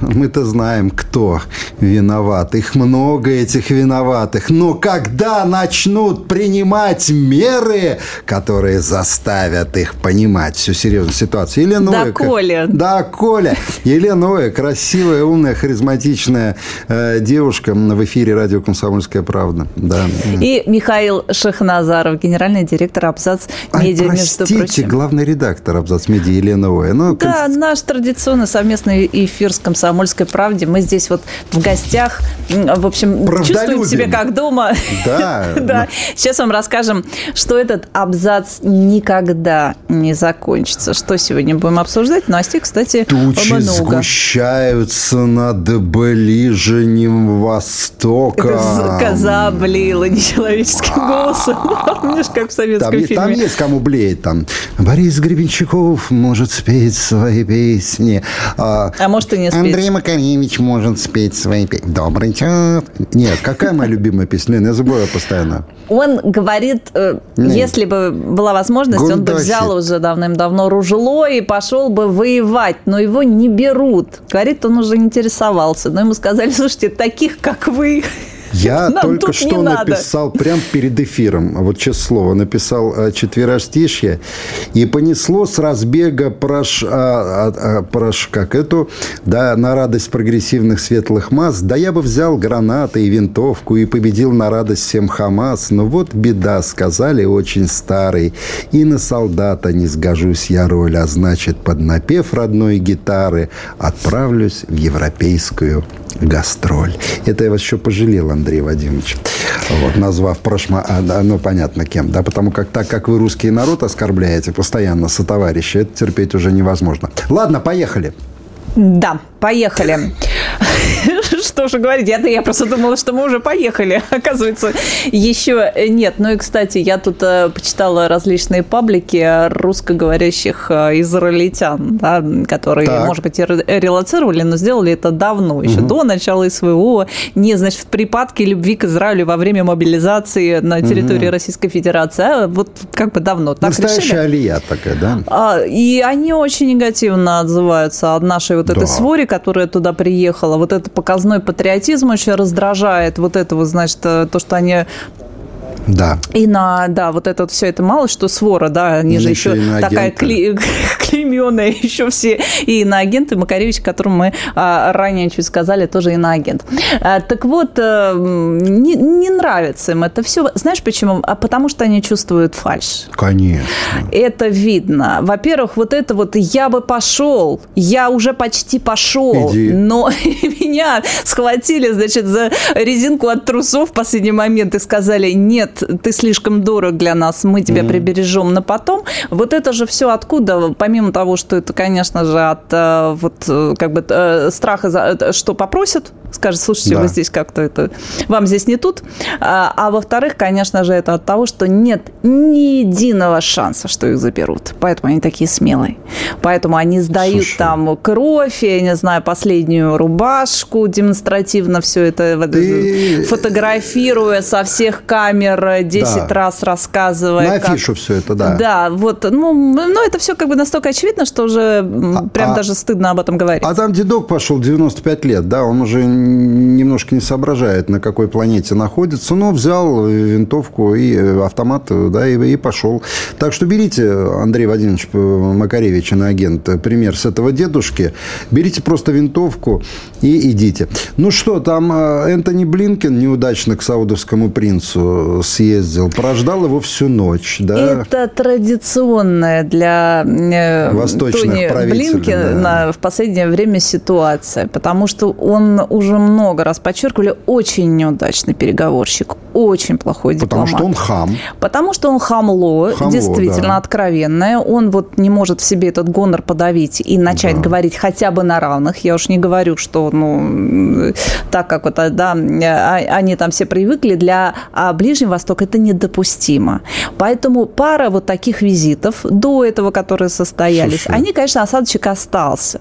Мы-то знаем, кто виноват. Их много, этих виноватых. Но когда начнут принимать меры, которые заставят их понимать всю серьезную ситуацию? Елена да, Оя, Коля. Да, Коля. Елена Оя, красивая, умная, харизматичная э, девушка в эфире радио «Комсомольская правда». Да. И Михаил Шахназаров, генеральный директор «Абзац Медиа», Ай, простите, между прочим. главный редактор «Абзац Медиа» Елена Оя. Ну, да, конс... наш традиционный совместный эфир с «Комсомольской «Комсомольской правде». Мы здесь вот в гостях, в общем, чувствуем себя как дома. Да. да. Сейчас вам расскажем, что этот абзац никогда не закончится. Что сегодня будем обсуждать? Новостей, кстати, Тучи много. сгущаются над Ближним Востоком. Это коза блеяла нечеловеческим голосом. Помнишь, как в советском там, фильме? Там есть кому блеет. Там Борис Гребенщиков может спеть свои песни. А, а может и не спеть. Андрей Макаревич может спеть свои песни. Добрый час. Нет, какая моя любимая песня? Я забываю постоянно. Он говорит, э, если бы была возможность, он бы взял уже давным-давно ружело и пошел бы воевать, но его не берут. Говорит, он уже интересовался. Но ему сказали, слушайте, таких, как вы, я Нам только что написал надо. прямо перед эфиром, вот честное слово, написал э, четверостишье и понесло с разбега прош, а, а, а, прош, как эту, да, на радость прогрессивных светлых масс, да я бы взял гранаты и винтовку и победил на радость всем Хамас, но вот беда, сказали очень старый, и на солдата не сгожусь я роль, а значит, под напев родной гитары отправлюсь в европейскую гастроль. Это я вас еще пожалел, Андрей Вадимович, вот, назвав прошма... А, ну, понятно, кем, да, потому как так, как вы русский народ оскорбляете постоянно со товарища, это терпеть уже невозможно. Ладно, поехали. Да, поехали. Что же говорить? Я, я просто думала, что мы уже поехали. Оказывается, еще нет. Ну и, кстати, я тут э, почитала различные паблики русскоговорящих э, израильтян, да, которые, так. может быть, релацировали, но сделали это давно, еще угу. до начала СВО. Не, значит, в припадке любви к Израилю во время мобилизации на территории угу. Российской Федерации. А вот как бы давно так Настоящая решили. алия такая, да? А, и они очень негативно отзываются от нашей вот этой да. свори, которая туда приехала. Вот это показной патриотизм очень раздражает. Вот это вот, значит, э, то, что они да. И на, да, вот это вот все это мало что свора, да, они же еще, еще такая кли, клейменная еще все и иноагенты. Макаревич, которому мы а, ранее чуть сказали, тоже иноагент. А, так вот, а, не, не нравится им это все. Знаешь почему? А потому что они чувствуют фальш. Конечно. Это видно. Во-первых, вот это вот «я бы пошел», «я уже почти пошел», Иди. но меня схватили, значит, за резинку от трусов в последний момент и сказали «нет, ты слишком дорог для нас, мы тебя mm-hmm. прибережем на потом. Вот это же все откуда, помимо того, что это, конечно же, от э, вот э, как бы э, страха, что попросят, скажет, слушайте, да. вы здесь как-то это, вам здесь не тут. А, а во-вторых, конечно же, это от того, что нет ни единого шанса, что их заберут. Поэтому они такие смелые. Поэтому они сдают Слушай. там кровь, я не знаю, последнюю рубашку, демонстративно все это Ты... фотографируя со всех камер 10 да. раз рассказывая. На афишу как... все это, да. Да, вот, ну, ну, это все как бы настолько очевидно, что уже а, прям а, даже стыдно об этом говорить. А там дедок пошел 95 лет, да, он уже немножко не соображает, на какой планете находится, но взял винтовку и э, автомат, да, и, и пошел. Так что берите, Андрей Владимирович Макаревич, на агент, пример с этого дедушки, берите просто винтовку и идите. Ну что, там э, Энтони Блинкен неудачно к саудовскому принцу съездил, прождал его всю ночь, да? Это традиционная для э, Восточных Тони Блинкена да. в последнее время ситуация, потому что он уже уже много раз подчеркивали, очень неудачный переговорщик, очень плохой дипломат. Потому что он хам. Потому что он хамло, хамло действительно да. откровенное. Он вот не может в себе этот гонор подавить и начать да. говорить хотя бы на равных. Я уж не говорю, что, ну, так как вот, да, а, они там все привыкли, для а, Ближнего Востока это недопустимо. Поэтому пара вот таких визитов до этого, которые состоялись, Слушай. они, конечно, осадочек остался.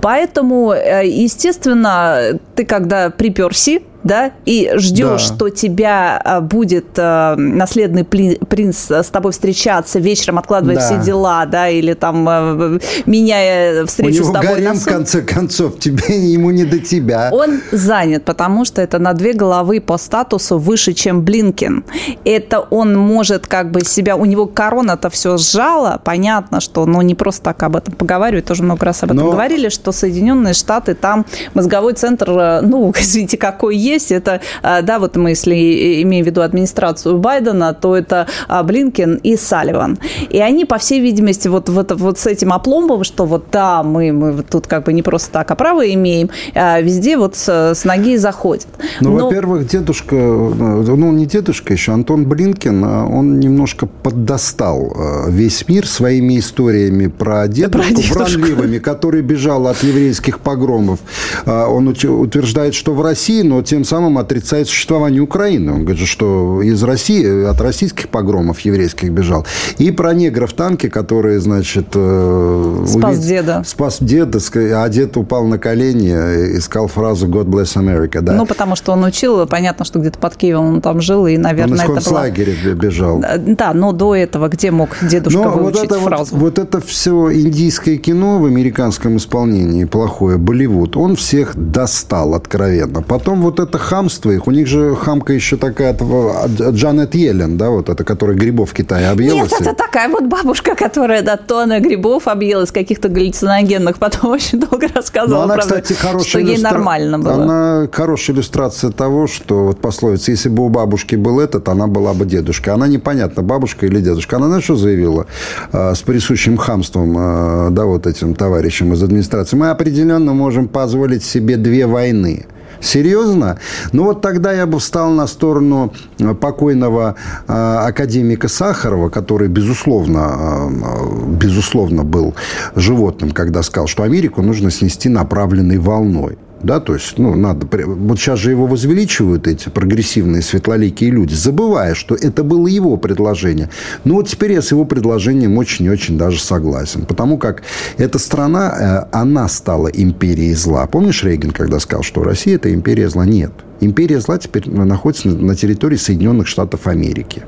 Поэтому, э, естественно, ты когда приперси, да, и ждешь, да. что тебя а, будет э, наследный принц с тобой встречаться вечером, откладывая да. все дела, да, или там э, меняя встречу с тобой. Гарем, в конце концов, тебе ему не до тебя. Он занят, потому что это на две головы по статусу выше, чем Блинкин. Это он может как бы себя, у него корона-то все сжала, понятно, что, ну, не просто так об этом поговаривают, тоже много раз об этом Но... говорили, что Соединенные Штаты, там мозговой центр, э, ну, извините, какой есть, это, э, да, вот мы, если имеем в виду администрацию Байдена, то это э, Блинкин и Салливан. И они, по всей видимости, вот, вот, вот с этим опломбом, что вот да, мы, мы тут как бы не просто так, а право имеем, везде вот с, с ноги заходят. Ну, Но... во-первых, дедушка, ну, не дедушка еще, Антон Блинкин, он немножко поддостал весь мир своими историями про дедушку, про дедушку. вранливыми, который бежал от еврейских погромов. Он утверждает, что в России, но тем самым отрицает существование Украины. Он говорит, что из России, от российских погромов еврейских бежал. И про негров танки, которые, значит... Э, спас увид... деда. Спас деда, а дед упал на колени, искал фразу «God bless America». Да? Ну, потому что он учил, понятно, что где-то под Киевом он там жил, и, наверное, он из это была... бежал. Да, но до этого где мог дедушка но выучить вот это фразу? Вот, вот это все индийское кино в американском исполнении, плохое, Болливуд, он всех достал откровенно. Потом вот это хамство их, у них же хамка еще такая, Джанет Йеллен, да, вот это, которая грибов в Китае объелась. Нет, это такая вот бабушка, которая до тонны грибов объелась, каких-то галлюциногенных, потом очень долго рассказывала, она, правда, кстати, хорошая что иллюстра... ей нормально было. Она хорошая иллюстрация того, что вот пословица, если бы у бабушки был этот, она была бы дедушка. Она непонятна, бабушка или дедушка. Она, знаешь, что заявила? А, с присущим хамством, а, да, вот этим товарищам из администрации. Мы определенно можем позволить себе две войны. Серьезно? Ну вот тогда я бы встал на сторону э, покойного э, академика Сахарова, который, безусловно, э, безусловно был животным, когда сказал, что Америку нужно снести направленной волной. Да, то есть, ну, надо... Вот сейчас же его возвеличивают эти прогрессивные светлоликие люди, забывая, что это было его предложение. Ну, вот теперь я с его предложением очень и очень даже согласен. Потому как эта страна, э, она стала империей зла. Помнишь Рейган, когда сказал, что Россия – это империя зла? Нет. Империя зла теперь находится на территории Соединенных Штатов Америки.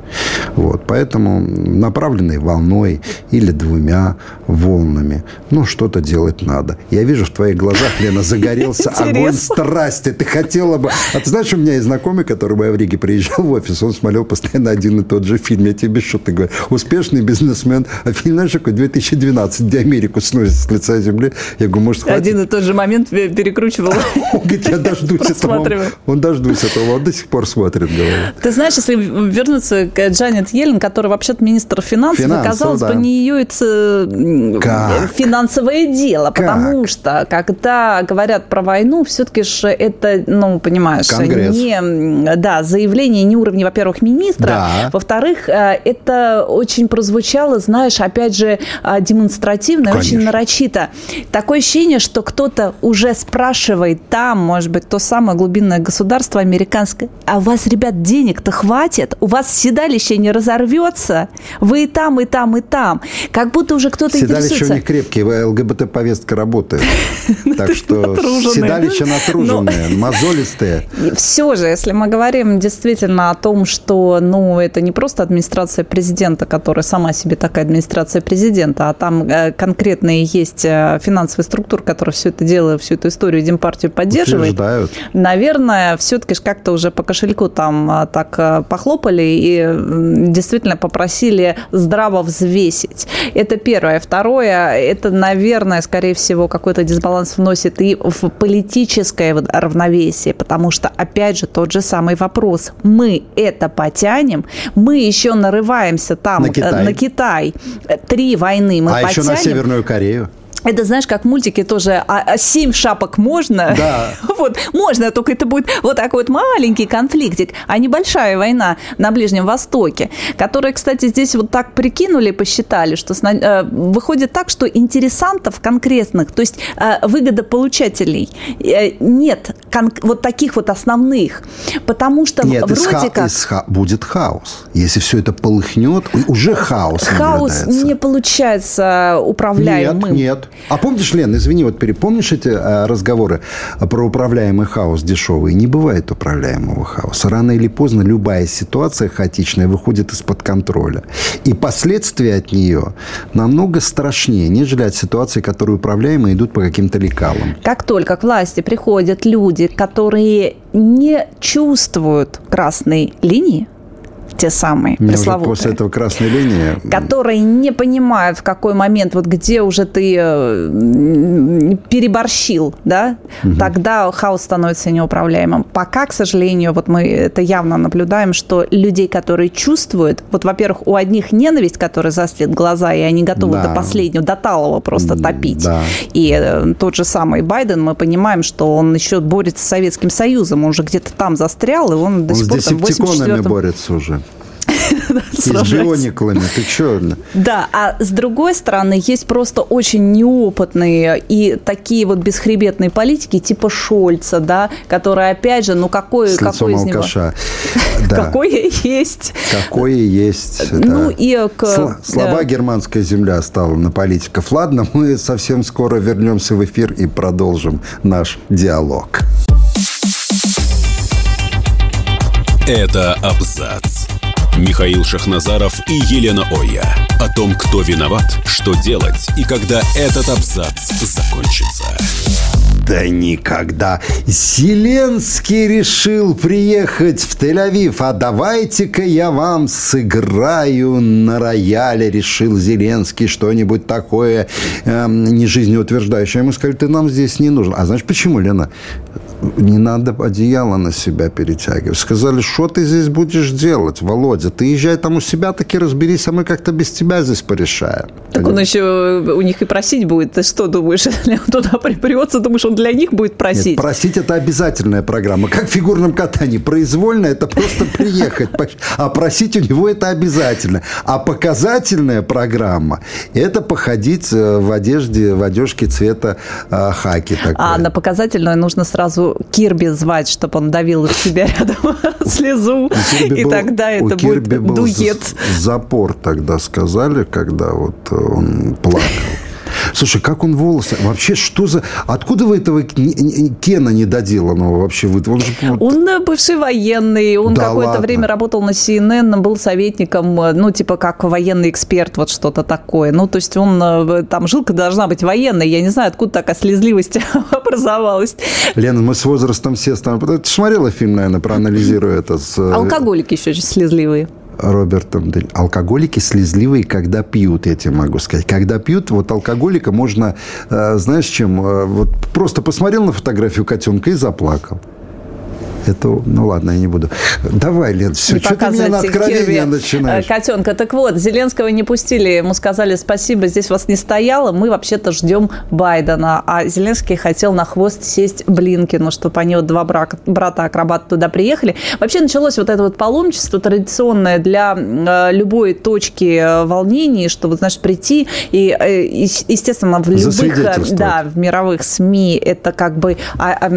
Вот. Поэтому направленной волной или двумя волнами, ну, что-то делать надо. Я вижу в твоих глазах, Лена, загорелся огонь страсти. Ты хотела бы... А ты знаешь, у меня есть знакомый, который в Риге приезжал в офис, он смотрел постоянно один и тот же фильм. Я тебе без шуток говорю. Успешный бизнесмен. А фильм, знаешь, какой? 2012, где Америку сносит с лица земли. Я говорю, может, хватит? Один и тот же момент перекручивал. Он говорит, я дождусь этого. Он дождусь этого. Он до сих пор смотрит, говорит. Ты знаешь, если вернуться к Джанет Йеллен, которая вообще-то министр финансов, Финансов казалось да. бы, не ее это как? финансовое дело, как? потому что, когда говорят про войну, все-таки же это, ну, понимаешь, Конгресс. не да, заявление не уровня, во-первых, министра, да. во-вторых, э, это очень прозвучало, знаешь, опять же, э, демонстративно, Конечно. очень нарочито. Такое ощущение, что кто-то уже спрашивает там, может быть, то самое глубинное государство, государство американское. А у вас, ребят, денег-то хватит? У вас седалище не разорвется? Вы и там, и там, и там. Как будто уже кто-то седалище интересуется. Седалище у них крепкие, ЛГБТ-повестка работает. Так что седалище натруженное, мозолистые. Все же, если мы говорим действительно о том, что ну, это не просто администрация президента, которая сама себе такая администрация президента, а там э, конкретные есть э, финансовые структуры, которые все это дело, всю эту историю Демпартию поддерживают. Утверждают. Наверное, все-таки как-то уже по кошельку там а, так а, похлопали и действительно попросили здраво взвесить. Это первое. Второе, это, наверное, скорее всего, какой-то дисбаланс вносит и в политическое равновесие, потому что, опять же, тот же самый вопрос. Мы это потянем, мы еще нарываемся там на э, Китай. На Китай. Три войны мы а потянем. еще на Северную Корею. Это, знаешь, как мультики тоже, а, а семь шапок можно? Да. вот, можно, только это будет вот такой вот маленький конфликтик, а небольшая война на Ближнем Востоке, которая, кстати, здесь вот так прикинули, посчитали, что э, выходит так, что интересантов конкретных, то есть э, выгодополучателей э, нет вот таких вот основных, потому что нет, вроде ха- как... Ха- будет хаос. Если все это полыхнет, уже хаос Хаос не получается управляемым. Нет, нет. А помнишь, Лен, извини, вот перепомнишь эти а, разговоры про управляемый хаос дешевый? Не бывает управляемого хаоса. Рано или поздно любая ситуация хаотичная выходит из-под контроля. И последствия от нее намного страшнее, нежели от ситуации, которые управляемые идут по каким-то лекалам. Как только к власти приходят люди, которые не чувствуют красной линии, те самые Мне пресловутые. после этого красной линии. Которые не понимают, в какой момент, вот где уже ты э, переборщил, да, угу. тогда хаос становится неуправляемым. Пока, к сожалению, вот мы это явно наблюдаем, что людей, которые чувствуют, вот, во-первых, у одних ненависть, которая заслит глаза, и они готовы да. до последнего, до талого просто топить. Да. И э, тот же самый Байден, мы понимаем, что он еще борется с Советским Союзом, он уже где-то там застрял, и он до он сих пор там, 84 борется уже. С биониклами, ты что? Да, а с другой стороны, есть просто очень неопытные и такие вот бесхребетные политики, типа Шольца, да, которые, опять же, ну какой, какой из него? Какое есть. Какое есть, Ну и к... Слова германская земля стала на политиков. Ладно, мы совсем скоро вернемся в эфир и продолжим наш диалог. Это абзац. Михаил Шахназаров и Елена Оя. О том, кто виноват, что делать и когда этот абзац закончится. Да никогда. Зеленский решил приехать в Тель-Авив. А давайте-ка я вам сыграю на рояле, решил Зеленский что-нибудь такое э, не жизнеутверждающее. Мы сказали, ты нам здесь не нужен. А знаешь почему, Лена? Не надо одеяло на себя перетягивать. Сказали, что ты здесь будешь делать, Володя? Ты езжай там у себя, таки разберись, а мы как-то без тебя здесь порешаем. Так он еще у них и просить будет. Ты что думаешь, если он туда припрется, думаешь, он для них будет просить? Нет, просить – это обязательная программа. Как в фигурном катании. Произвольно – это просто приехать. А просить у него – это обязательно. А показательная программа – это походить э, в одежде, в одежке цвета э, хаки. Такой. А на показательную нужно сразу Кирби звать, чтобы он давил в себя рядом слезу, и тогда это будет дует. Запор тогда сказали, когда вот он плакал. Слушай, как он волосы? Вообще, что за... Откуда вы этого Кена недоделанного вообще? Вы... Он, же... он э, бывший военный. Он да, какое-то ладно. время работал на CNN, был советником, э, ну, типа, как военный эксперт, вот что-то такое. Ну, то есть он... Э, там жилка должна быть военной. Я не знаю, откуда такая слезливость образовалась. Лена, мы с возрастом все становимся... Ты смотрела фильм, наверное, проанализируя это? С... Алкоголики еще очень слезливые. Робертом Алкоголики слезливые, когда пьют, я тебе могу сказать. Когда пьют, вот алкоголика можно, э, знаешь, чем? Э, вот просто посмотрел на фотографию котенка и заплакал. Это, ну ладно, я не буду. Давай, Лен, все, не что ты меня на откровение начинаешь? Котенка. Так вот, Зеленского не пустили, ему сказали спасибо, здесь вас не стояло, мы вообще-то ждем Байдена. А Зеленский хотел на хвост сесть Блинкину, чтобы они вот два брата-акробата туда приехали. Вообще началось вот это вот паломничество традиционное для э, любой точки э, волнений, что вот, значит, прийти и, э, естественно, в любых, да, в мировых СМИ это как бы а, а,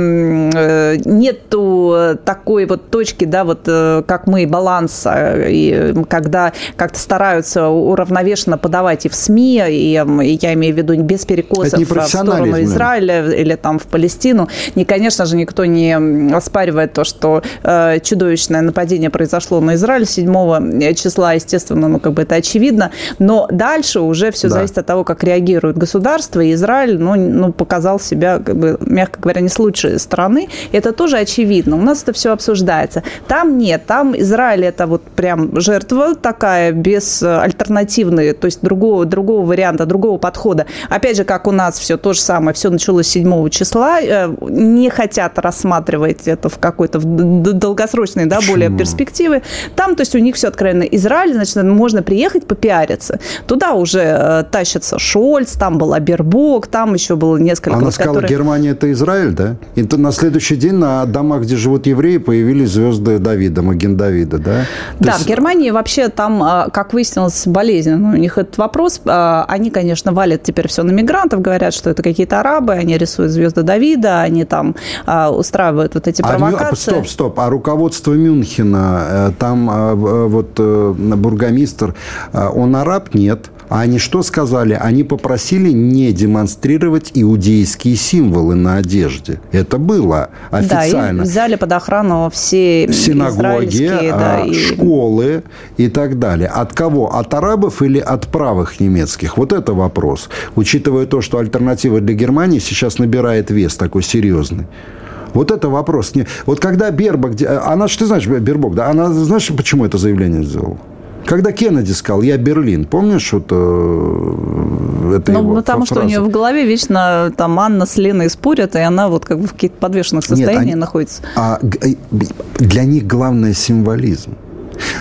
нету такой вот точки, да, вот э, как мы, баланса, и когда как-то стараются уравновешенно подавать и в СМИ, и я имею в виду без перекосов в сторону Израиля или там в Палестину. И, конечно же, никто не оспаривает то, что э, чудовищное нападение произошло на Израиль 7 числа, естественно, ну, как бы это очевидно, но дальше уже все да. зависит от того, как реагирует государство, и Израиль, ну, ну показал себя, как бы, мягко говоря, не с лучшей стороны. Это тоже очевидно. У нас это все обсуждается. Там нет, там Израиль это вот прям жертва такая, без э, альтернативной, то есть другого, другого варианта, другого подхода. Опять же, как у нас все то же самое, все началось 7 числа, э, не хотят рассматривать это в какой-то долгосрочной, да, более перспективы. Там, то есть у них все откровенно. Израиль, значит, можно приехать попиариться. Туда уже э, тащится Шольц, там был Абербок, там еще было несколько... Она вот, сказала, которые... Германия это Израиль, да? И на следующий день на домах, где живут живут евреи, появились звезды Давида, Маген Давида, да? Да, есть... в Германии вообще там, а, как выяснилось, болезненно у них этот вопрос. А, они, конечно, валят теперь все на мигрантов, говорят, что это какие-то арабы, они рисуют звезды Давида, они там а, устраивают вот эти провокации. А, стоп, стоп. А руководство Мюнхена, э, там вот э, бургомистр, он араб? Нет. А они что сказали? Они попросили не демонстрировать иудейские символы на одежде. Это было официально. Да, и взяли под охрану все синагоги, да, а, и... школы и так далее. От кого? От арабов или от правых немецких? Вот это вопрос. Учитывая то, что альтернатива для Германии сейчас набирает вес такой серьезный. Вот это вопрос. Вот когда Бербок... Она, что ты знаешь, Бербок, да? Она, знаешь, почему это заявление сделала? Когда Кеннеди сказал, я Берлин, помнишь, вот э, это Ну, потому фраза? что у нее в голове вечно там Анна с Леной спорят, и она вот как бы в каких-то подвешенных состояниях Нет, они, находится. А для них главное символизм.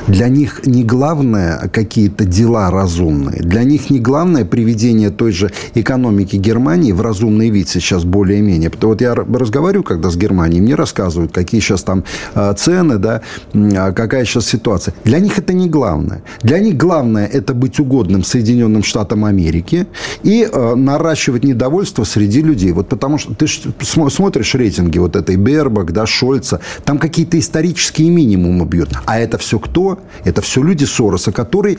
Для них не главное какие-то дела разумные. Для них не главное приведение той же экономики Германии в разумный вид сейчас более-менее. Вот я разговариваю когда с Германией, мне рассказывают, какие сейчас там а, цены, да, а, какая сейчас ситуация. Для них это не главное. Для них главное это быть угодным Соединенным Штатам Америки и э, наращивать недовольство среди людей. Вот потому что ты смотришь рейтинги вот этой Бербак, да, Шольца, там какие-то исторические минимумы бьют. А это все кто? Это все люди Сороса, который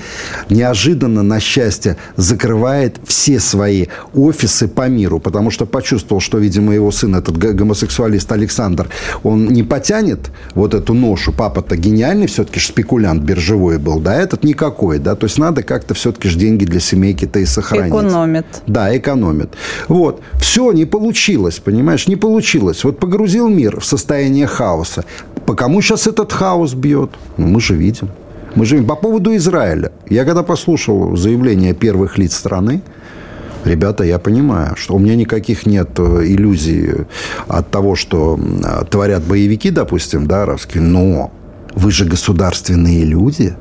неожиданно, на счастье, закрывает все свои офисы по миру, потому что почувствовал, что, видимо, его сын, этот гомосексуалист Александр, он не потянет вот эту ношу. Папа-то гениальный все-таки спекулянт биржевой был, да, этот никакой, да, то есть надо как-то все-таки ж деньги для семейки-то и сохранить. Экономит. Да, экономит. Вот. Все не получилось, понимаешь, не получилось. Вот погрузил мир в состояние хаоса. По кому сейчас этот хаос бьет? Ну, мы же видим. Мы же по поводу Израиля. Я когда послушал заявление первых лиц страны, ребята, я понимаю, что у меня никаких нет э, иллюзий от того, что творят боевики, допустим, да, арабские, но вы же государственные люди,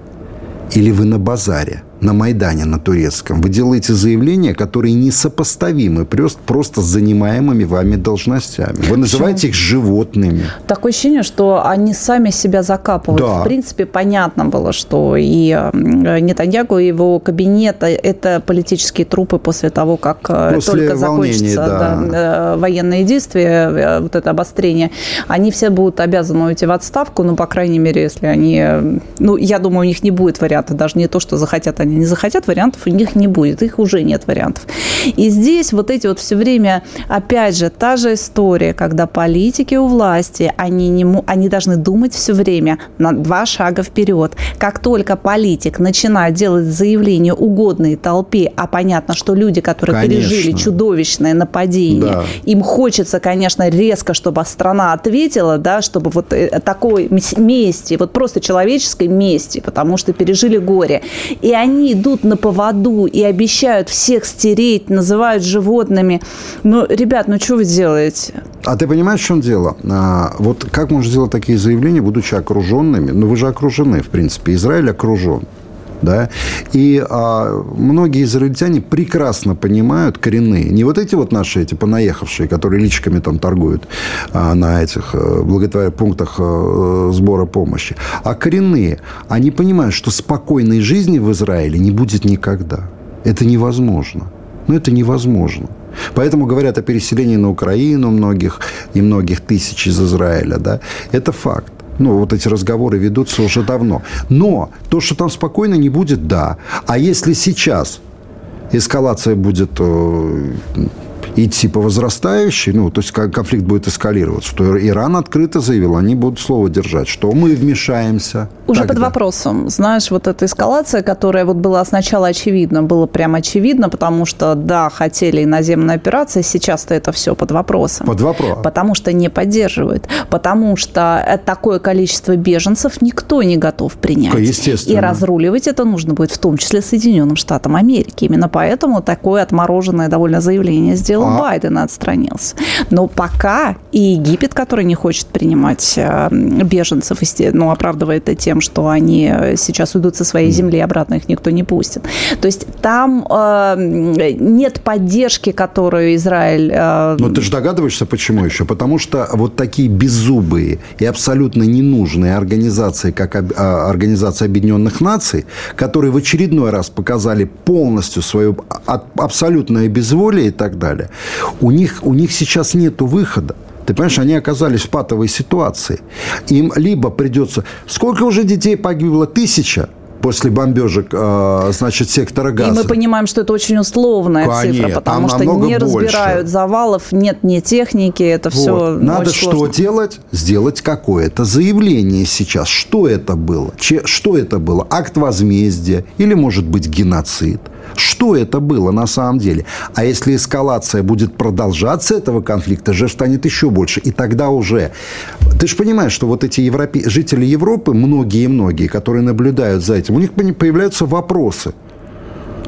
или вы на базаре – на Майдане, на турецком, вы делаете заявления, которые несопоставимы просто, просто с занимаемыми вами должностями. Вы называете их животными. Такое ощущение, что они сами себя закапывают. Да. В принципе, понятно было, что и Нетаньягу, и его кабинет – это политические трупы после того, как э, после только закончатся да. Да, э, военные действия, э, вот это обострение. Они все будут обязаны уйти в отставку, ну, по крайней мере, если они... Ну, я думаю, у них не будет варианта, даже не то, что захотят они они не захотят, вариантов у них не будет. Их уже нет вариантов. И здесь вот эти вот все время, опять же, та же история, когда политики у власти, они, не, они должны думать все время на два шага вперед. Как только политик начинает делать заявления угодные толпе, а понятно, что люди, которые конечно. пережили чудовищное нападение, да. им хочется, конечно, резко, чтобы страна ответила, да, чтобы вот э, такой мести, вот просто человеческой мести, потому что пережили горе. И они они идут на поводу и обещают всех стереть, называют животными. Ну, ребят, ну что вы делаете? А ты понимаешь, в чем дело? А, вот как можно сделать такие заявления, будучи окруженными? Ну, вы же окружены, в принципе. Израиль окружен да, и а, многие израильтяне прекрасно понимают коренные, не вот эти вот наши эти понаехавшие, которые личками там торгуют а, на этих а, благотворительных пунктах а, сбора помощи, а коренные, они понимают, что спокойной жизни в Израиле не будет никогда. Это невозможно. Ну, это невозможно. Поэтому говорят о переселении на Украину многих и многих тысяч из Израиля. Да? Это факт. Ну, вот эти разговоры ведутся уже давно. Но то, что там спокойно не будет, да. А если сейчас эскалация будет э, идти по возрастающей, ну, то есть конфликт будет эскалироваться, то Иран открыто заявил, они будут слово держать, что мы вмешаемся. Уже тогда. под вопросом. Знаешь, вот эта эскалация, которая вот была сначала очевидна, было прям очевидно, потому что, да, хотели иноземная операция, сейчас-то это все под вопросом. Под вопрос. Потому что не поддерживают. Потому что такое количество беженцев никто не готов принять. Естественно. И разруливать это нужно будет в том числе Соединенным Штатам Америки. Именно поэтому такое отмороженное довольно заявление сделал Джо а... Байден отстранился. Но пока и Египет, который не хочет принимать э, беженцев, ну, оправдывает это тем, что они сейчас уйдут со своей земли, обратно их никто не пустит. То есть там э, нет поддержки, которую Израиль... Э... Но ты же догадываешься, почему еще? Потому что вот такие беззубые и абсолютно ненужные организации, как а, Организация Объединенных Наций, которые в очередной раз показали полностью свое абсолютное безволие и так далее, у них, у них сейчас нет выхода. Ты понимаешь, они оказались в патовой ситуации. Им либо придется... Сколько уже детей погибло? Тысяча после бомбежек, э, значит, сектора газа. И мы понимаем, что это очень условная Конечно, цифра, потому что не разбирают больше. завалов, нет ни техники, это вот. все Надо что сложно. делать? Сделать какое-то заявление сейчас. Что это было? Че, что это было? Акт возмездия или, может быть, геноцид? Что это было на самом деле? А если эскалация будет продолжаться этого конфликта, жертв станет еще больше. И тогда уже... Ты же понимаешь, что вот эти европе... жители Европы, многие-многие, которые наблюдают за этим, у них появляются вопросы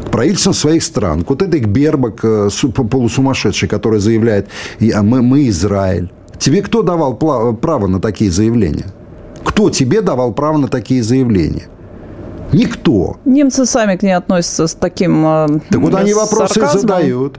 к правительствам своих стран. Вот это Бербак, э, полусумасшедший, который заявляет, «А мы, мы Израиль. Тебе кто давал право на такие заявления? Кто тебе давал право на такие заявления? Никто. Немцы сами к ней относятся с таким э, Так вот они вопросы сарказмом. задают.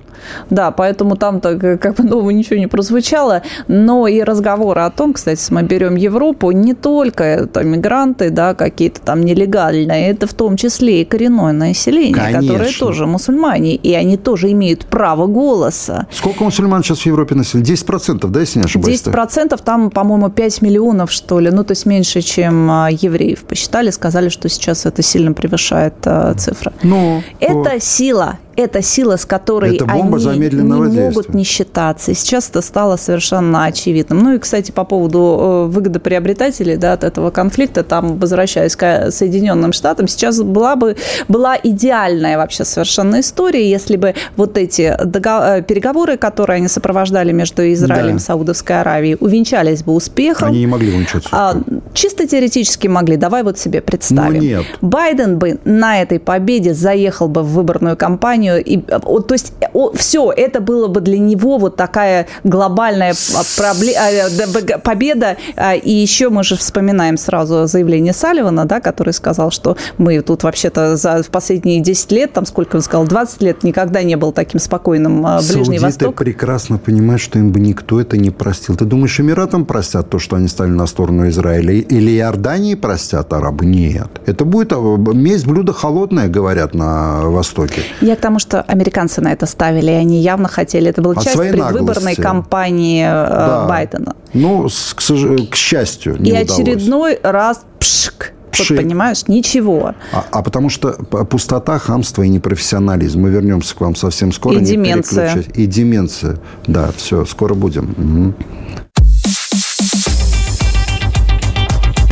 Да, поэтому там-то как бы нового ничего не прозвучало. Но и разговоры о том, кстати, мы берем Европу, не только это мигранты, да, какие-то там нелегальные, это в том числе и коренное население, Конечно. которое тоже мусульмане, и они тоже имеют право голоса. Сколько мусульман сейчас в Европе населения? 10%, да, если не ошибаюсь? 10%, там, по-моему, 5 миллионов, что ли, ну, то есть меньше, чем а, евреев посчитали, сказали, что сейчас это сильно превышает а, цифра. Ну, это вот. сила, это сила, с которой это они не могут не считаться. И сейчас это стало совершенно очевидным. Ну и, кстати, по поводу э, выгодоприобретателей да, от этого конфликта, там, возвращаясь к Соединенным Штатам, сейчас была бы была идеальная вообще совершенно история, если бы вот эти договор, э, переговоры, которые они сопровождали между Израилем да. и Саудовской Аравией, увенчались бы успехом. Они не могли увенчаться. А, чисто теоретически могли. Давай вот себе представим. Но нет. Байден бы на этой победе заехал бы в выборную кампанию компанию. И, то есть все, это было бы для него вот такая глобальная проблема, победа. А, и еще мы же вспоминаем сразу заявление Салливана, да, который сказал, что мы тут вообще-то за последние 10 лет, там сколько он сказал, 20 лет никогда не был таким спокойным а, Ближний Саудиты Восток. прекрасно понимают, что им бы никто это не простил. Ты думаешь, Эмиратам простят то, что они стали на сторону Израиля? Или Иордании простят арабы? Нет. Это будет а, месть блюдо холодное, говорят на Востоке. Я к тому, что американцы на это ставили, и они явно хотели. Это была часть предвыборной наглости. кампании э, да. Байдена. Ну, к, к счастью, не И удалось. очередной раз пшк. Вот, понимаешь, ничего. А, а потому что пустота, хамство и непрофессионализм. Мы вернемся к вам совсем скоро. И деменция. И деменция. Да, все, скоро будем. Угу.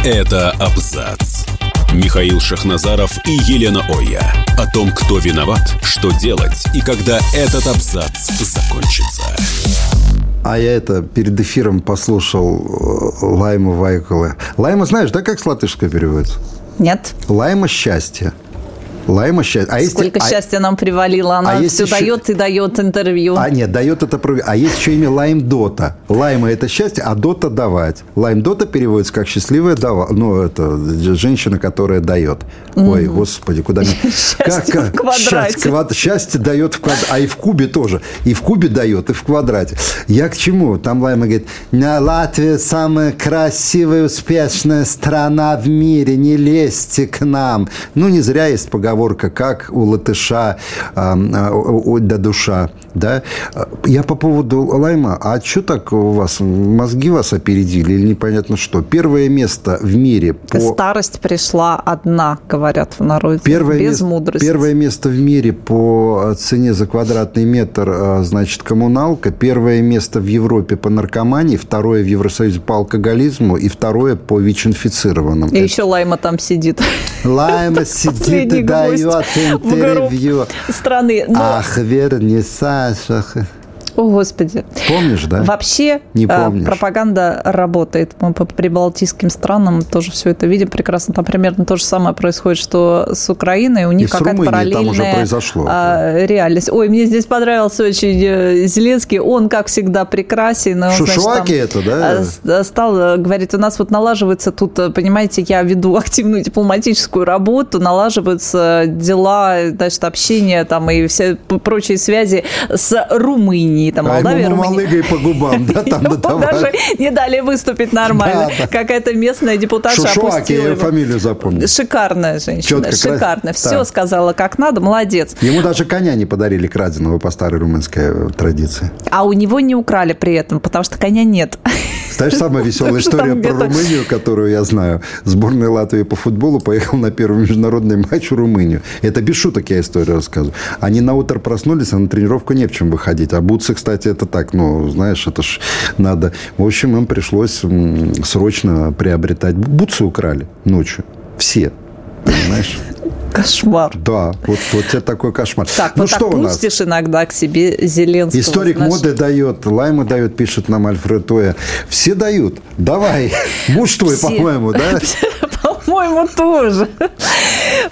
Это абзац. Михаил Шахназаров и Елена Оя. О том, кто виноват, что делать и когда этот абзац закончится. А я это перед эфиром послушал э, Лайма Вайкола. Лайма знаешь, да, как с латышского переводится? Нет. Лайма счастье. Лайма счастье. А Сколько есть, счастья а, нам привалило. Она а все еще... дает и дает интервью. А нет, дает это... А есть еще имя Лайм Дота. Лайма – это счастье, а Дота – давать. Лайм Дота переводится как счастливая дава. Ну, это женщина, которая дает. Mm-hmm. Ой, господи, куда мне... Счастье как, в квадрате. Счастье, квад... счастье дает в квадрате. А и в кубе тоже. И в кубе дает, и в квадрате. Я к чему? Там Лайма говорит, Латвия самая красивая, успешная страна в мире. Не лезьте к нам. Ну, не зря есть поговорка поговорка, как у латыша э, э, до душа. Да? Я по поводу лайма. А что так у вас? Мозги вас опередили или непонятно что? Первое место в мире по... Старость пришла одна, говорят в народе. Первое без место, мудрости. Первое место в мире по цене за квадратный метр, э, значит, коммуналка. Первое место в Европе по наркомании. Второе в Евросоюзе по алкоголизму. И второе по ВИЧ-инфицированным. И Это... еще Лайма там сидит. Лайма сидит и дает интервью. страны. Ах, верни هست О, Господи. Помнишь, да? Вообще Не а, помнишь. пропаганда работает. Мы по прибалтийским странам тоже все это видим прекрасно. Там примерно то же самое происходит, что с Украиной. У них какая-то параллельная там уже произошло. А, реальность. Ой, мне здесь понравился очень э, Зеленский. Он, как всегда, прекрасен. Шушваки это, да? А, стал, э, говорит, у нас вот налаживается тут, э, понимаете, я веду активную дипломатическую работу, налаживаются дела, значит, общение там и все прочие связи с Румынией. Там, а Молдавия, ему Румыния. по губам, да, там даже не дали выступить нормально. Какая-то местная депутатша Шушуаки, я фамилию запомнил. Шикарная женщина, шикарно. Все сказала как надо, молодец. Ему даже коня не подарили краденого по старой румынской традиции. А у него не украли при этом, потому что коня нет. Знаешь, самая веселая история про Румынию, которую я знаю. Сборная Латвии по футболу поехал на первый международный матч в Румынию. Это без шуток я историю рассказываю. Они на утро проснулись, а на тренировку не в чем выходить. А бутсы, кстати, это так, ну, знаешь, это ж надо. В общем, им пришлось срочно приобретать. Бутсы украли ночью. Все. Понимаешь? Кошмар. Да, вот, вот тебе такой кошмар. Так, ну, вот что так у нас? иногда к себе Зеленского. Историк знаешь. моды дает, Лайма дает, пишет нам Альфред Тоя. Все дают. Давай. Муж твой, по-моему, да? По-моему, тоже.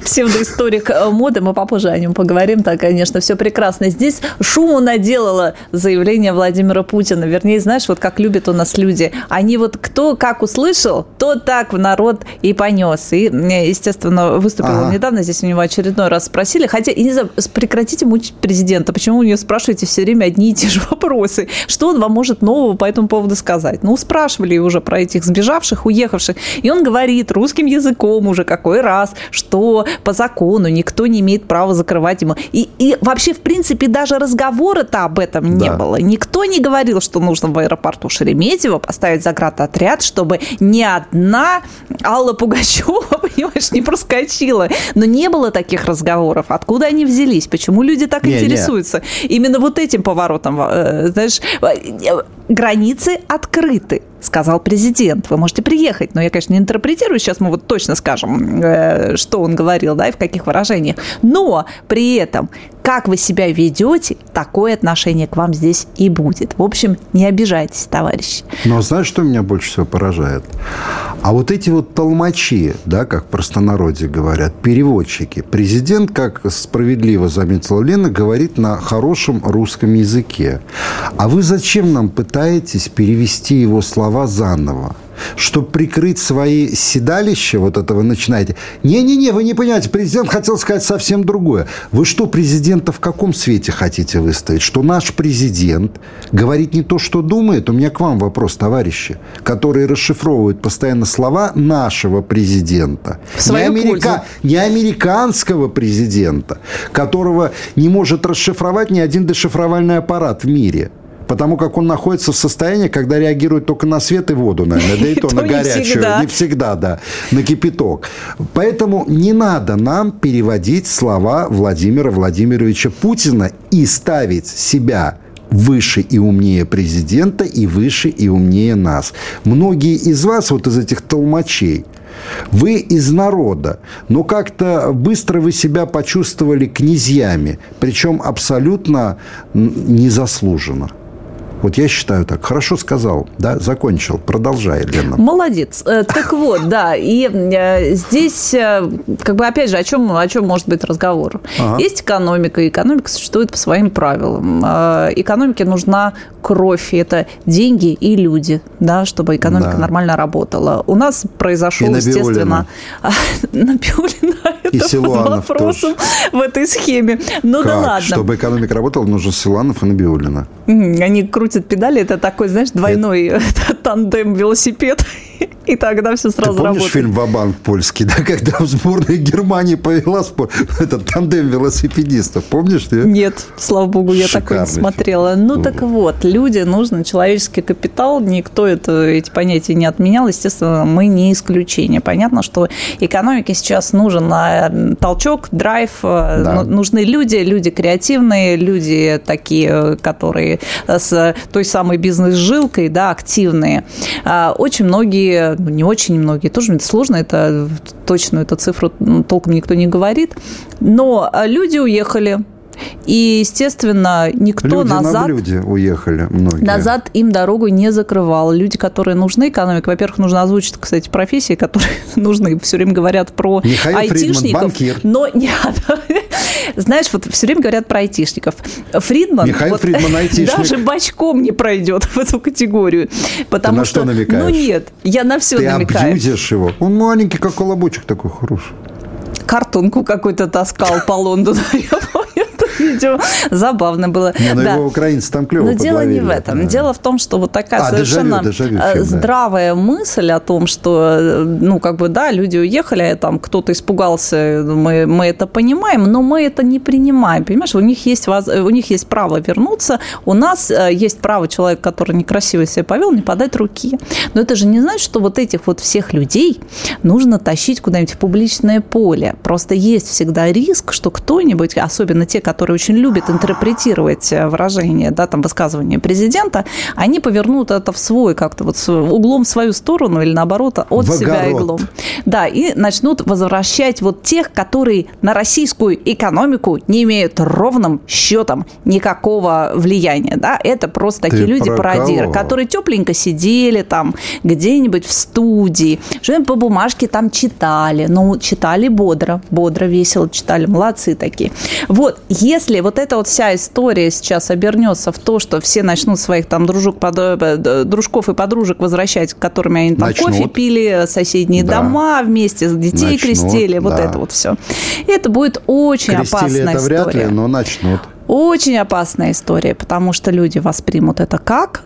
Псевдоисторик э, моды, мы попозже о нем поговорим. Так, конечно, все прекрасно. Здесь шуму наделало заявление Владимира Путина. Вернее, знаешь, вот как любят у нас люди. Они вот кто как услышал, то так в народ и понес. И, естественно, выступил ага. недавно, здесь у него очередной раз спросили. Хотя, и не знаю, прекратите мучить президента. Почему у него спрашиваете все время одни и те же вопросы? Что он вам может нового по этому поводу сказать? Ну, спрашивали уже про этих сбежавших, уехавших. И он говорит русским языком уже какой раз, что по закону никто не имеет права закрывать ему. И, и вообще, в принципе, даже разговора-то об этом да. не было. Никто не говорил, что нужно в аэропорту Шереметьево поставить заградотряд, чтобы ни одна Алла Пугачева, понимаешь, не проскочила. Но не было таких разговоров. Откуда они взялись? Почему люди так не, интересуются? Не. Именно вот этим поворотом, э, знаешь, э, границы открыты сказал президент. Вы можете приехать. Но я, конечно, не интерпретирую. Сейчас мы вот точно скажем, э, что он говорил, да, и в каких выражениях. Но при этом, как вы себя ведете, такое отношение к вам здесь и будет. В общем, не обижайтесь, товарищи. Но знаешь, что меня больше всего поражает? А вот эти вот толмачи, да, как в простонародье говорят, переводчики. Президент, как справедливо заметила Лена, говорит на хорошем русском языке. А вы зачем нам пытаетесь перевести его слова заново. Чтобы прикрыть свои седалища, вот это вы начинаете. Не-не-не, вы не понимаете, президент хотел сказать совсем другое. Вы что, президента в каком свете хотите выставить? Что наш президент говорит не то, что думает? У меня к вам вопрос, товарищи, которые расшифровывают постоянно слова нашего президента. Не, америка... не американского президента, которого не может расшифровать ни один дешифровальный аппарат в мире потому как он находится в состоянии, когда реагирует только на свет и воду, наверное, да и то на горячую. Не всегда, да, на кипяток. Поэтому не надо нам переводить слова Владимира Владимировича Путина и ставить себя выше и умнее президента и выше и умнее нас. Многие из вас, вот из этих толмачей, вы из народа, но как-то быстро вы себя почувствовали князьями, причем абсолютно незаслуженно. Вот я считаю так. Хорошо сказал, да, закончил. Продолжай, Лена. Молодец. Э, так вот, да, и э, здесь, э, как бы, опять же, о чем, о чем может быть разговор? Ага. Есть экономика, и экономика существует по своим правилам. Экономике нужна кровь, это деньги и люди, да, чтобы экономика да. нормально работала. У нас произошел, и естественно... Набиулина. И это Силуанов вопросом тоже. в этой схеме. Ну как? да ладно. Чтобы экономика работала, нужно Силуанов и Набиулина. Они крутят педали, это такой, знаешь, двойной это... тандем велосипед. И тогда все сразу Ты помнишь работает. фильм «Вабанк» польский, да, когда в сборной Германии повела спор... этот тандем велосипедистов, помнишь? Нет, нет слава богу, я такой не смотрела. Ну, ну, так вот, люди, нужен человеческий капитал, никто это, эти понятия не отменял, естественно, мы не исключение. Понятно, что экономике сейчас нужен э, толчок, драйв, э, да. нужны люди, люди креативные, люди такие, которые с той самой бизнес-жилкой, да, активные. А, очень многие ну, не очень многие, тоже сложно, это точно эту цифру толком никто не говорит, но а, люди уехали, И, естественно, никто люди назад... на блюде уехали многие. Назад им дорогу не закрывал. Люди, которые нужны экономике, во-первых, нужно озвучить, кстати, профессии, которые нужны. Все время говорят про Михаил айтишников. Фридман, банкир. Но нет. Знаешь, вот все время говорят про айтишников. Фридман... Михаил вот, Фридман айтишник. Даже бочком не пройдет в эту категорию. Потому Ты на что, что намекаешь? Ну нет, я на все Ты намекаю. абьюзишь его. Он маленький, как колобочек такой хороший. Картонку какой-то таскал по Лондону. Видео. Забавно было. Не, ну Да. его украинцы там клево Но дело не в этом. Да. Дело в том, что вот такая А, совершенно дежавю, дежавю э, фильм, да. здравая мысль о том, что, э, ну, как бы, да, люди уехали, а там кто-то испугался, мы, мы это понимаем, но мы это не принимаем, понимаешь? У них есть, воз- у них есть право вернуться, у нас э, есть право человека, который некрасиво себя повел, не подать руки. Но это же не значит, что вот этих вот всех людей нужно тащить куда-нибудь в публичное поле. Просто есть всегда риск, что кто-нибудь, особенно те, которые очень любят интерпретировать э, выражения, да, там, высказывания президента, они повернут это в свой как-то вот углом в свою сторону или наоборот от В себя огород. иглом. Да, и начнут возвращать вот тех, которые на российскую экономику не имеют ровным счетом никакого влияния, да, это просто такие люди пародиры, которые тепленько сидели там где-нибудь в студии, что-нибудь по бумажке там читали, ну, читали бодро, бодро, весело читали, молодцы такие. Вот, если вот эта вот вся история сейчас обернется в то, что все начнут своих там дружок, под- э, дружков и подружек возвращать, которыми они там Начнут. кофе пили, соседние Да. дома вместе, детей Начнут, крестили, вот да. это вот все. Это будет очень Крестили опасная это вряд история. ли, но начнут. Очень опасная история, потому что люди воспримут это как?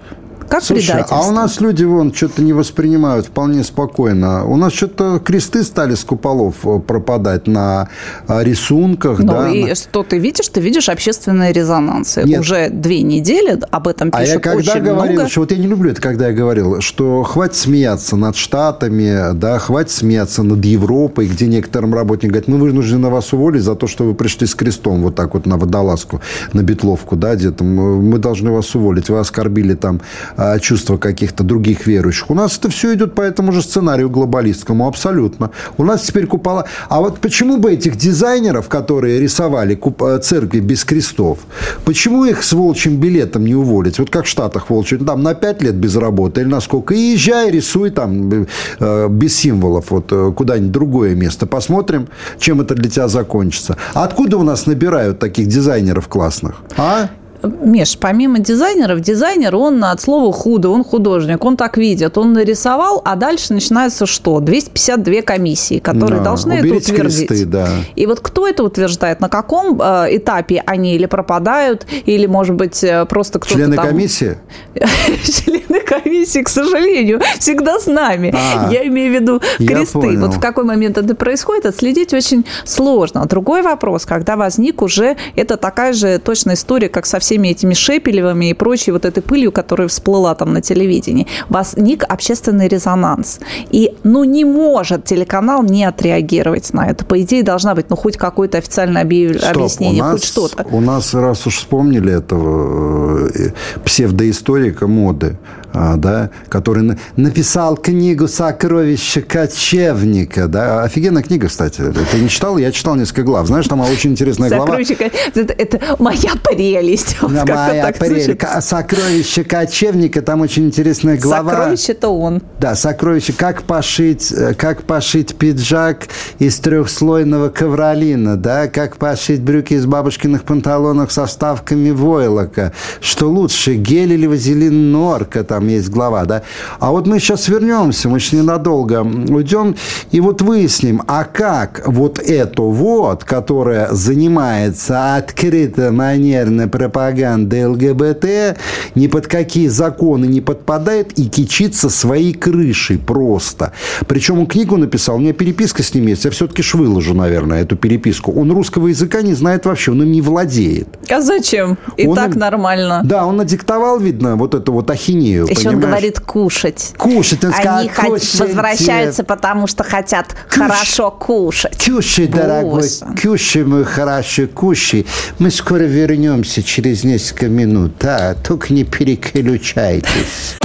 Как Слушай, а у нас люди вон что-то не воспринимают вполне спокойно. У нас что-то кресты стали с куполов э, пропадать на э, рисунках, Ну да. и на- что ты видишь? Ты видишь общественные резонансы. Нет. Уже две недели об этом А пишут я когда очень говорил, много. что вот я не люблю это, когда я говорил, что хватит смеяться над Штатами, да, хватит смеяться над Европой, где некоторым работникам говорят, мы вынуждены вас уволить за то, что вы пришли с крестом вот так вот на водолазку, на бетловку, да, где-то. Мы мы должны вас уволить, вы оскорбили там а, чувства каких-то других верующих. У нас это все идет по этому же сценарию глобалистскому, абсолютно. У нас теперь купола... А вот почему бы этих дизайнеров, которые рисовали куп- э, церкви без крестов, почему их с волчьим билетом не уволить? Вот как в Штатах волчий, там на 5 лет без работы или на сколько? И езжай, рисуй там э, без символов вот э, куда-нибудь другое место. Посмотрим, чем это для тебя закончится. А откуда у нас набирают таких дизайнеров классных? А? Миш, помимо дизайнеров, дизайнер, он от слова худо, он художник, он так видит. Он нарисовал, а дальше начинается что? 252 комиссии, которые Да, должны это утвердить. кресты, да. И вот кто это утверждает? На каком э, этапе они или пропадают, или, может быть, э, просто кто-то Члены там... комиссии? Члены комиссии, к сожалению, всегда с нами. А, Я имею в виду кресты. Вот в какой момент это происходит, отследить очень сложно. Другой вопрос, когда возник уже, это такая же точная история, как со всеми этими Шепелевыми и прочей вот этой пылью, которая всплыла там на телевидении. Возник общественный резонанс. И, ну, не может телеканал не отреагировать на это. По идее, должна быть, ну, хоть какое-то официальное объяв- Стоп, объяснение, нас, хоть что-то. У нас, раз уж вспомнили этого э, псевдоисторика моды, а, да, который на- написал книгу «Сокровища кочевника». Да? Офигенная книга, кстати. Ты не читал? Я читал несколько глав. Знаешь, там очень интересная глава. Сокровище, это, это моя прелесть. Так прелесть. звучит. Ка- «Сокровища кочевника». Там очень интересная глава. Сокровище это он. Да, сокровище. Как пошить, э, как пошить пиджак из трехслойного ковролина, да? Как пошить брюки из бабушкиных панталонок со вставками войлока. Что лучше, гель или вазелин норка, там есть глава, да? А вот мы сейчас вернемся, мы еще ненадолго уйдем и вот выясним, а как вот эту вот, которая занимается открыто манерной пропагандой ЛГБТ, ни под какие законы не подпадает и кичится своей крышей просто. Причем он книгу написал, у меня переписка с ним есть, я все-таки ж выложу, наверное, эту переписку. Он русского языка не знает вообще, он им не владеет. А зачем? И Он так нормально. Да, он надиктовал, видно, вот эту вот ахинею, Еще он понимаешь? говорит кушать. Кушать, он сказал, Они хот- «Кушайте». возвращаются, потому что хотят хорошо кушать. Кушай, дорогой, кушай, мой хороший, кушай. Мы скоро вернемся через несколько минут, да, только не переключайтесь.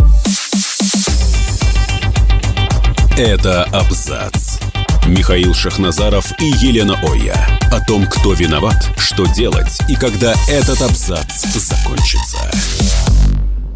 Это абзац. Михаил Шахназаров и Елена Оя. О том, кто виноват, что делать и когда этот абзац закончится.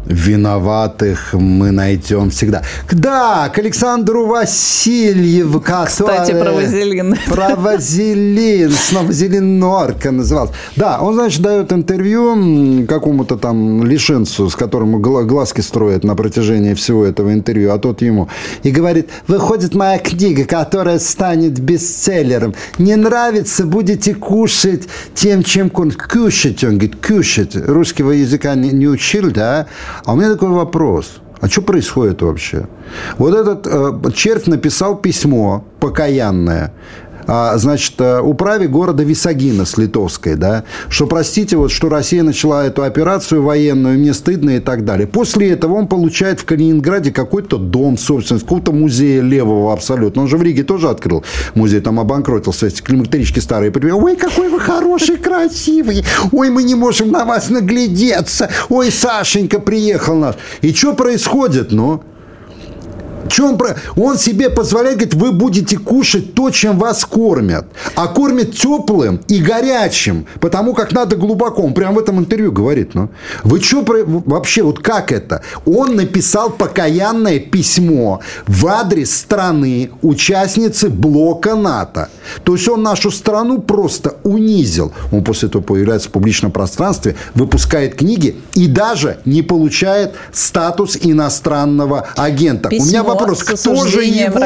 Виноватых мы найдем всегда. Да, к Александру Васильеву. Кстати, про вазелин. Про вазелин. Снова вазелин Норка назывался. Да, он, значит, дает интервью какому-то там лишенцу, с которым глазки строят на протяжении всего этого интервью, а тот ему. И говорит, выходит моя книга, которая станет бестселлером. Не нравится, будете кушать тем, чем кушать. Он говорит, кушать. Русского языка не, не учил, да? А у меня такой вопрос. А что происходит вообще? Вот этот э, червь написал письмо покаянное значит, э, управе города Висагина с Литовской, да, что, простите, вот, что Россия начала эту операцию военную, мне стыдно и так далее. После этого он получает в Калининграде какой-то дом, собственность, какого-то музея левого абсолютно. Он же в Риге тоже открыл музей, там обанкротился, эти климактерички старые. Ой, какой вы хороший, красивый. Ой, мы не можем на вас наглядеться. Ой, Сашенька приехал наш. И что происходит, ну? Он, про... он себе позволяет, говорит, вы будете кушать то, чем вас кормят. А кормят теплым и горячим, потому как надо глубоко. Он прямо в этом интервью говорит. Ну, вы что про... вообще, вот как это? Он написал покаянное письмо в адрес страны, участницы блока НАТО. То есть он нашу страну просто унизил. Он после этого появляется в публичном пространстве, выпускает книги и даже не получает статус иностранного агента. Письмо. У меня вопрос, кто же его,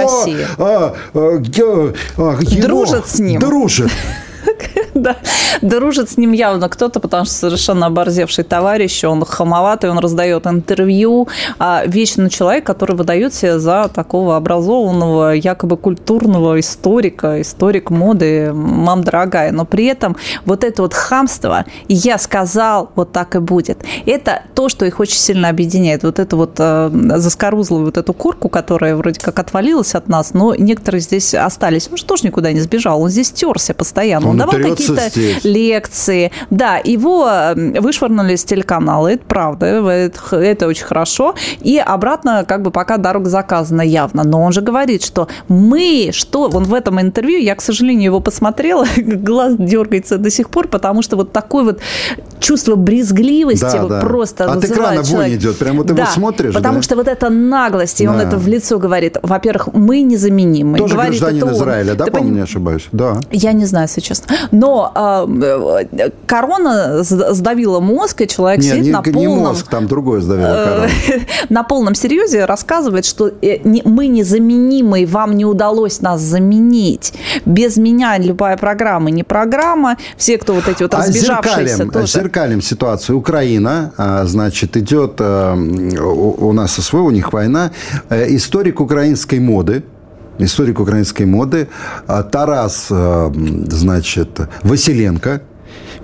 а, а, а, его дружит с ним? Дружит. да, дружит с ним явно кто-то, потому что совершенно оборзевший товарищ, он хамоватый, он раздает интервью, а вечно человек, который выдает себя за такого образованного, якобы культурного историка, историк моды, мам дорогая, но при этом вот это вот хамство, я сказал, вот так и будет, это то, что их очень сильно объединяет, вот эту вот э, заскорузлую вот эту курку, которая вроде как отвалилась от нас, но некоторые здесь остались, он же тоже никуда не сбежал, он здесь терся постоянно, он, он давал какие-то лекции. Да, его вышвырнули с телеканала, это правда, это, это очень хорошо. И обратно, как бы пока дорога заказана явно. Но он же говорит, что мы, что, он в этом интервью, я, к сожалению, его посмотрела, глаз дергается до сих пор, потому что вот такое вот чувство брезгливости да, вот да. просто От экрана вонь идет, прям вот да, его смотришь, потому да? что вот эта наглость, и да. он это в лицо говорит, во-первых, мы незаменимы. Тоже говорит, гражданин Израиля, да, по-моему, не ошибаюсь? Да. Я не знаю, если честно. Но э, корона сдавила мозг, и человек Нет, сидит не, на полном... не мозг, там другое сдавило э, корона. на полном серьезе рассказывает, что э, мы незаменимы, вам не удалось нас заменить. Без меня любая программа не программа. Все, кто вот эти вот а разбежавшиеся зеркалем, тоже... зеркалем ситуацию. Украина, а, значит, идет... У нас СВО, у них война. Историк украинской моды, историк украинской моды, а, Тарас, а, значит, Василенко,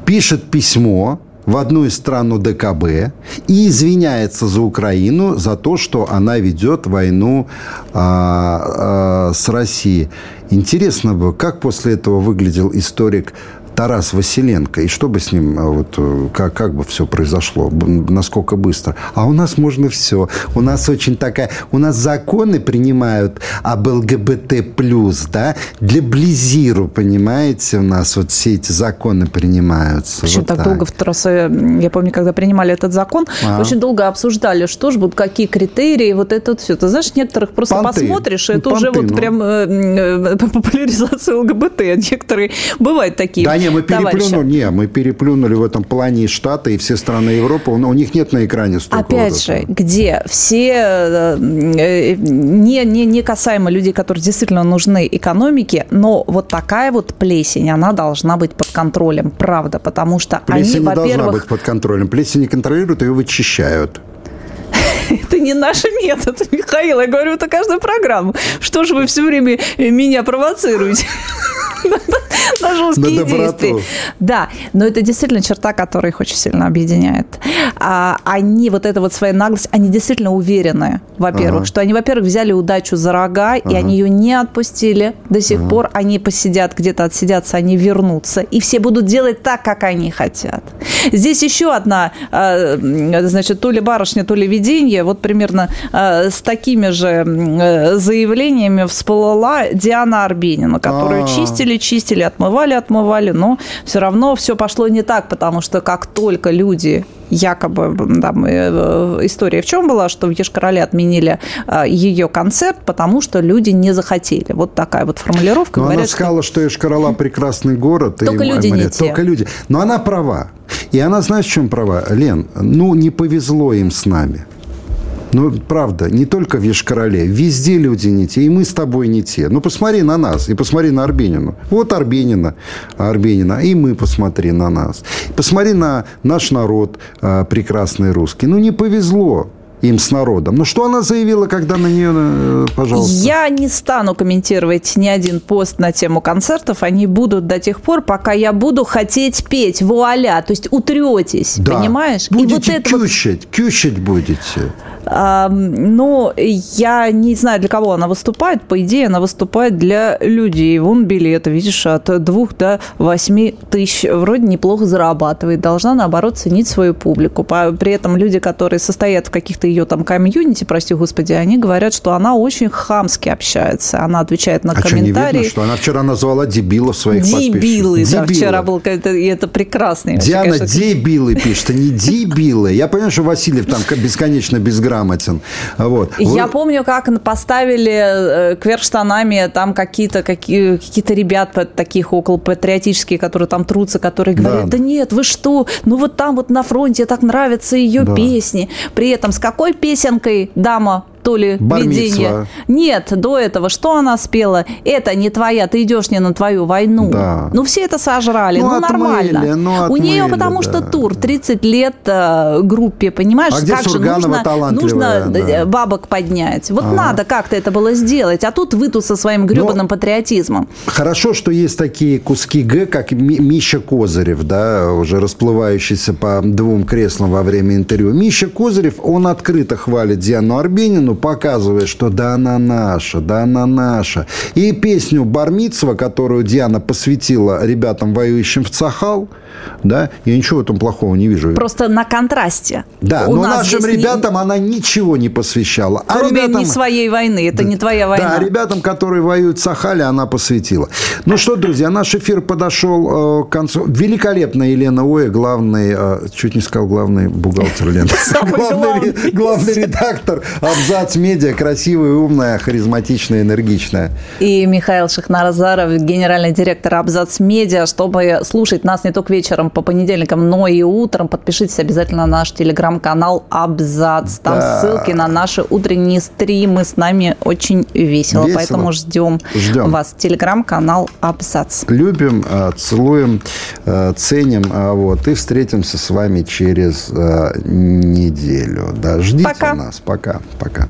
пишет письмо в одну из стран УДКБ и извиняется за Украину за то, что она ведет войну а, а, с Россией. Интересно бы, как после этого выглядел историк Тарас Василенко, и что бы с ним, а, вот, э, как, как бы все произошло, насколько быстро. А у нас можно все. У нас очень такая... У нас законы принимают об ЛГБТ+, да, для Близиру, понимаете, у нас вот все эти законы принимаются. Почему вот так, так долго в трассе, я помню, когда принимали этот закон, а? очень долго обсуждали, что же будут, какие критерии, вот это вот все. Ты знаешь, некоторых просто Понты. посмотришь, это Понты, уже вот ну. прям э, э, популяризация ЛГБТ. Некоторые бывают такие. Да, не, мы переплюнули, не, мы переплюнули в этом плане и Штаты, и все страны Европы. У них нет на экране столько. Опять вот же, где все э, не, не, не касаемо людей, которые действительно нужны экономике, но вот такая вот плесень, она должна быть под контролем, правда, потому что плесень они, не должна быть под контролем. Плесень не контролируют, ее вычищают. Это не наш метод, Михаил. Я говорю это каждую программу. Что же вы все время меня провоцируете? на жесткие действия. Да, но это действительно черта, которая их очень сильно объединяет. А, они, вот эта вот своя наглость, они действительно уверены, во-первых, ага. что они, во-первых, взяли удачу за рога, ага. и они ее не отпустили до сих ага. пор. Они посидят где-то, отсидятся, они вернутся. И все будут делать так, как они хотят. Здесь еще одна, а, значит, то ли барышня, то ли видение. Вот примерно а, с такими же э, заявлениями всплыла Диана Арбенина, которую А-а-а. чистили, чистили, отмывали, отмывали, но все равно все пошло не так, потому что как только люди якобы там, э, история в чем была, что в Ешкарале отменили э, ее концерт, потому что люди не захотели. Вот такая вот формулировка. Но говорят, она сказала, что, что Ешкарала прекрасный город. Только и, люди не Только те. люди. Но она права. И она знает, в чем права. Лен, ну не повезло им с нами. Ну, правда, не только в Ешкарале, везде люди не те, и мы с тобой не те. Ну, посмотри на нас, и посмотри на Арбенину. Вот Арбенина, Арбенина, и мы посмотри на нас. Посмотри на наш народ а, прекрасный русский. Ну, не повезло им с народом. Ну, что она заявила, когда на нее, э, пожалуйста? Я не стану комментировать ни один пост на тему концертов. Они будут до тех пор, пока я буду хотеть петь. Вуаля. То есть утретесь, да. понимаешь? Будете И вот кющать, вот... кющать будете. Ну, я не знаю, для кого она выступает. По идее, она выступает для людей. Вон билеты, видишь, от двух до восьми тысяч. Вроде неплохо зарабатывает. Должна, наоборот, ценить свою публику. При этом люди, которые состоят в каких-то ее там комьюнити, прости господи, они говорят, что она очень хамски общается. Она отвечает на а комментарии. Что, не видно, что она вчера назвала дебилов своих дебилы, подписчиков. Да, вчера был, это, и это прекрасно. Диана, вообще, конечно, дебилы пишет, а не дебилы. Я понимаю, что Васильев там бесконечно безграмотный грамотен. Вот. Я Вы... помню, как поставили э, кверх штанами там какие-то какие, какие-то ребята таких около патриотические, которые там трутся, которые говорят, да. да нет, вы что, ну вот там вот на фронте так нравятся ее да. песни. При этом с какой песенкой дама то ли видение. Нет, до этого что она спела? Это не твоя, ты идешь не на твою войну. Да. Ну, все это сожрали, ну, ну отмыли, нормально. Ну, отмыли, У нее потому да. что тур, 30 лет э, группе, понимаешь? А как же нужно, нужно да. Э, бабок поднять. Вот ага. надо как-то это было сделать. А тут вы тут со своим гребаным патриотизмом. Хорошо, что есть такие куски Г, как Миша Козырев, да, уже расплывающийся по двум креслам во время интервью. Миша Козырев, он открыто хвалит Диану Арбенину, показывает, что да она наша, да она наша. И песню Бармицева, которую Диана посвятила ребятам, воюющим в Цахал, да, я ничего в этом плохого не вижу. Просто на контрасте. Да, У но нашим ребятам не... она ничего не посвящала. А Кроме ребятам... не своей войны, это да, не твоя война. Да, ребятам, которые воюют в Сахале, она посвятила. Ну что, друзья, наш эфир подошел э, к концу. Великолепная Елена Оя, главный, э, чуть не сказал главный бухгалтер Лена. Главный редактор Абзац Медиа, красивая, умная, харизматичная, энергичная. И Михаил Шахнарзаров, генеральный директор Абзац Медиа, чтобы слушать нас не только вечером, вечером по понедельникам, но и утром. Подпишитесь обязательно на наш телеграм-канал Абзац. Там да. ссылки на наши утренние стримы. С нами очень весело. весело. Поэтому ждем, ждем вас. Телеграм-канал Абзац. Любим, э, целуем, э, ценим. А вот, и встретимся с вами через э, неделю. Да, ждите Пока. нас. Пока. Пока.